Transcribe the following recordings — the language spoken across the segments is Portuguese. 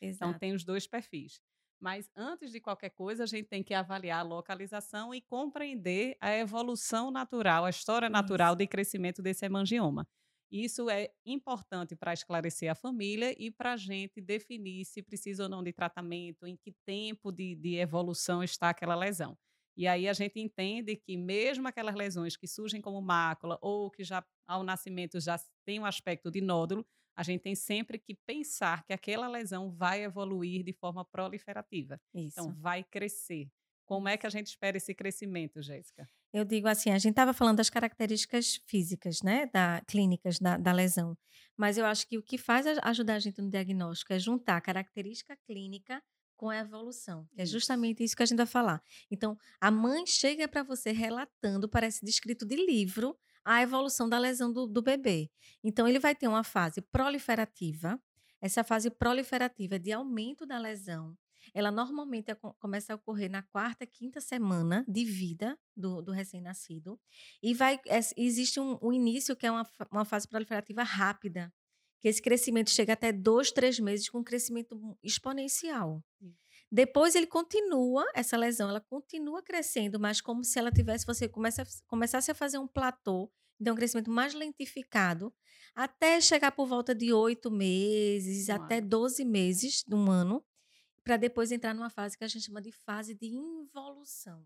Então, tem os dois perfis. Mas antes de qualquer coisa, a gente tem que avaliar a localização e compreender a evolução natural, a história natural Isso. de crescimento desse hemangioma. Isso é importante para esclarecer a família e para a gente definir se precisa ou não de tratamento, em que tempo de, de evolução está aquela lesão. E aí a gente entende que mesmo aquelas lesões que surgem como mácula ou que já ao nascimento já tem um aspecto de nódulo, a gente tem sempre que pensar que aquela lesão vai evoluir de forma proliferativa. Então, Isso. vai crescer. Como é que a gente espera esse crescimento, Jéssica? Eu digo assim, a gente estava falando das características físicas, né, da clínicas da, da lesão, mas eu acho que o que faz ajudar a gente no diagnóstico é juntar a característica clínica com a evolução, que é justamente isso que a gente vai falar. Então, a mãe chega para você relatando, parece descrito de livro, a evolução da lesão do, do bebê. Então, ele vai ter uma fase proliferativa. Essa fase proliferativa é de aumento da lesão, ela normalmente começa a ocorrer na quarta, quinta semana de vida do do recém-nascido, e vai existe um um início que é uma uma fase proliferativa rápida, que esse crescimento chega até 2, 3 meses com um crescimento exponencial. Sim. Depois ele continua essa lesão, ela continua crescendo, mas como se ela tivesse você começa começasse a fazer um platô, então um crescimento mais lentificado, até chegar por volta de 8 meses, Um até ano. 12 meses, de 1 ano, para depois entrar numa fase que a gente chama de fase de involução.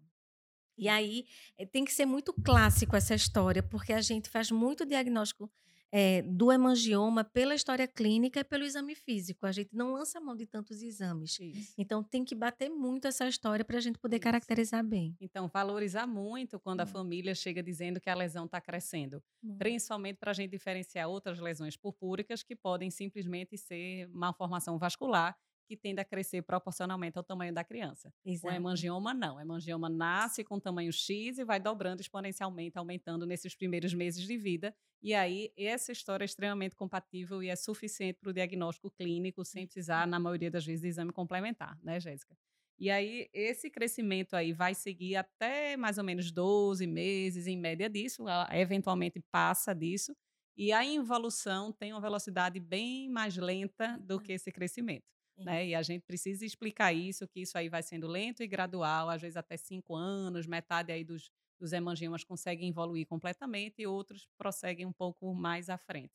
E aí, eh, tem que ser muito clássico essa história, porque a gente faz muito diagnóstico, eh, do hemangioma pela história clínica e pelo exame físico, a gente não lança mão de tantos exames. Isso. Então tem que bater muito essa história para a gente poder Isso. caracterizar bem. Então, valorizar muito quando a Muito, família chega dizendo que a lesão está crescendo, muito. principalmente para a gente diferenciar outras lesões purpúricas que podem simplesmente ser malformação vascular, que tende a crescer proporcionalmente ao tamanho da criança. O Exato. hemangioma não. O hemangioma nasce com tamanho X e vai dobrando exponencialmente, aumentando nesses primeiros meses de vida. E aí, essa história é extremamente compatível e é suficiente para o diagnóstico clínico, sem precisar, na maioria das vezes, de exame complementar, né, Jéssica? E aí, esse crescimento aí vai seguir até mais ou menos 12 meses, em média disso, eventualmente passa disso, e a involução tem uma velocidade bem mais lenta do que esse crescimento. Né? E a gente precisa explicar isso, que isso aí vai sendo lento e gradual, às vezes até cinco anos, metade aí dos, dos hemangiomas conseguem evoluir completamente e outros prosseguem um pouco mais à frente.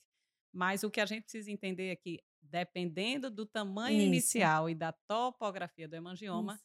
Mas o que a gente precisa entender é que, dependendo do tamanho Isso, inicial e da topografia do hemangioma, isso.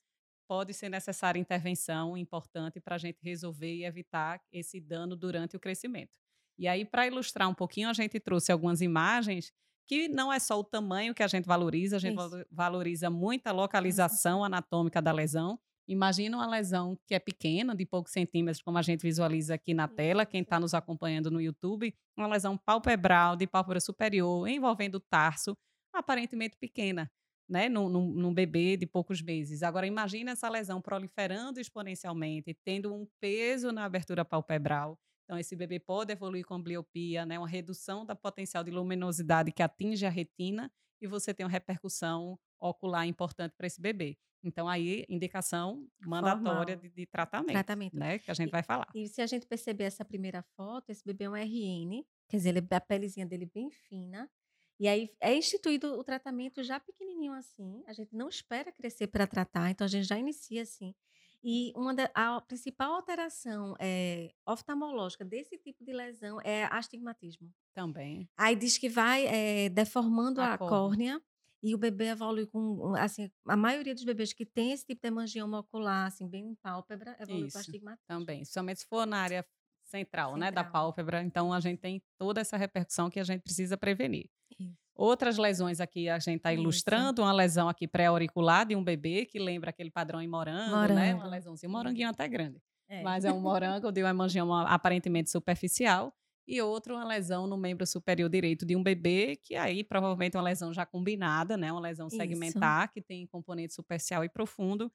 pode ser necessária intervenção importante para a gente resolver e evitar esse dano durante o crescimento. E aí, para ilustrar um pouquinho, a gente trouxe algumas imagens que não é só o tamanho que a gente valoriza, a gente Isso, valo- valoriza muito a localização anatômica da lesão. Imagina uma lesão que é pequena, de poucos centímetros, como a gente visualiza aqui na tela, quem está nos acompanhando no YouTube, uma lesão palpebral de pálpebra superior, envolvendo o tarso, aparentemente pequena, né, num, num- num bebê de poucos meses. Agora, imagina essa lesão proliferando exponencialmente, tendo um peso na abertura palpebral. Então, esse bebê pode evoluir com ambliopia, né, uma redução da potencial de luminosidade que atinge a retina, e você tem uma repercussão ocular importante para esse bebê. Então, aí, indicação mandatória de, de tratamento, tratamento. né, que a gente E vai falar. e se a gente perceber essa primeira foto, esse bebê é um RN, quer dizer, ele a pelezinha dele bem fina, e aí é instituído o tratamento já pequenininho assim, a gente não espera crescer para tratar, então a gente já inicia assim. E uma da a principal alteração, eh, oftalmológica desse tipo de lesão é astigmatismo. Também, Aí diz que vai, eh, deformando a a córnea. córnea e o bebê evolui com assim, a maioria dos bebês que tem esse tipo de hemangioma ocular, assim, bem em pálpebra, evolui com Isso, astigmatismo. também. Somente se for na área central, né, da Central. pálpebra, então a gente tem toda essa repercussão que a gente precisa prevenir. Isso. Outras lesões aqui a gente está Isso. ilustrando, uma lesão aqui pré-auricular de um bebê que lembra aquele padrão em morango, né? Uma Morango. lesãozinha, um Isso. moranguinho até grande. É. Mas é um morango de um hemangioma aparentemente superficial. E outro, uma lesão no membro superior direito de um bebê, que aí provavelmente é uma lesão já combinada, né? Uma lesão Isso. segmentar, que tem componente superficial e profundo,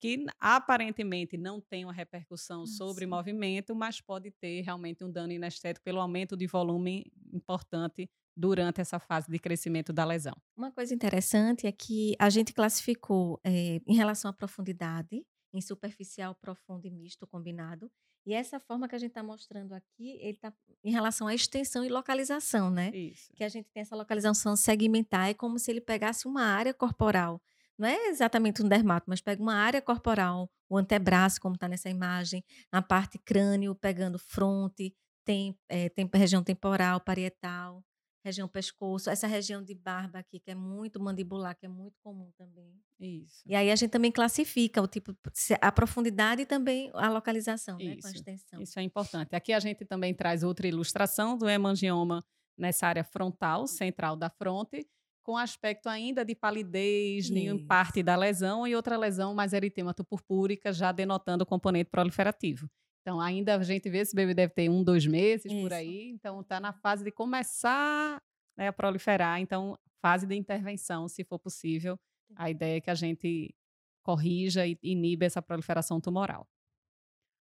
que aparentemente não tem uma repercussão sobre Isso. movimento, mas pode ter realmente um dano inestético pelo aumento de volume importante durante essa fase de crescimento da lesão. Uma coisa interessante é que a gente classificou, eh, em relação à profundidade, em superficial, profundo e misto combinado. E essa forma que a gente está mostrando aqui, ele está em relação à extensão e localização, né? Isso. Que a gente tem essa localização segmentar, é como se ele pegasse uma área corporal. Não é exatamente um dermato, mas pega uma área corporal, o antebraço, como está nessa imagem, na parte crânio, pegando fronte, tem, é, tem região temporal, parietal, região pescoço, essa região de barba aqui, que é muito mandibular, que é muito comum também. Isso. E aí a gente também classifica o tipo, a profundidade e também a localização, né, com a extensão. Isso é importante. Aqui a gente também traz outra ilustração do hemangioma nessa área frontal, central da fronte, com aspecto ainda de palidez Isso. em parte da lesão e outra lesão mais eritemato purpúrica, já denotando o componente proliferativo. Então, ainda a gente vê esse bebê deve ter um, dois meses Isso. por aí. Então, está na fase de começar né, a proliferar. Então, fase de intervenção, se for possível. A ideia é que a gente corrija e iniba essa proliferação tumoral.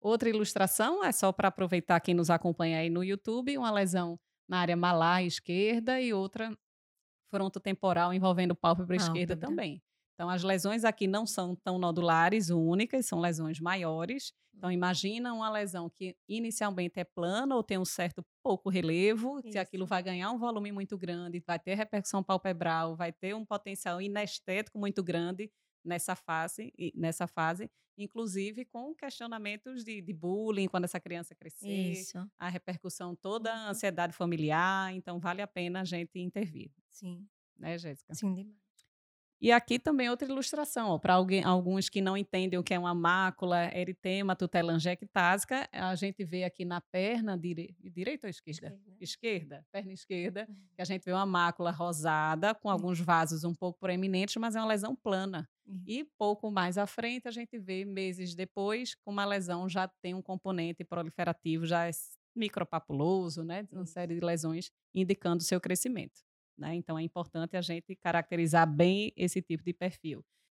Outra ilustração é só para aproveitar quem nos acompanha aí no YouTube, uma lesão na área malar esquerda e outra frontotemporal envolvendo pálpebra esquerda também. Então, as lesões aqui não são tão nodulares, únicas, são lesões maiores. Então, imagina uma lesão que inicialmente é plana ou tem um certo pouco relevo, Isso. se aquilo vai ganhar um volume muito grande, vai ter repercussão palpebral, vai ter um potencial inestético muito grande nessa fase, nessa fase inclusive com questionamentos de, de bullying quando essa criança crescer, Isso. a repercussão toda, a ansiedade familiar, então vale a pena a gente intervir. Sim. Né, Jéssica? Sim, demais. E aqui também outra ilustração, para alguns que não entendem o que é uma mácula, eritema, tutelangectásica, a gente vê aqui na perna dire... direita ou esquerda? Esquerda. esquerda, perna esquerda, uhum. que a gente vê uma mácula rosada com alguns vasos um pouco proeminentes, mas é uma lesão plana. Uhum. E pouco mais à frente a gente vê meses depois com uma lesão já tem um componente proliferativo, já é micropapuloso, né, uma série de lesões indicando seu crescimento. Né? Então, é importante a gente caracterizar bem esse tipo de perfil.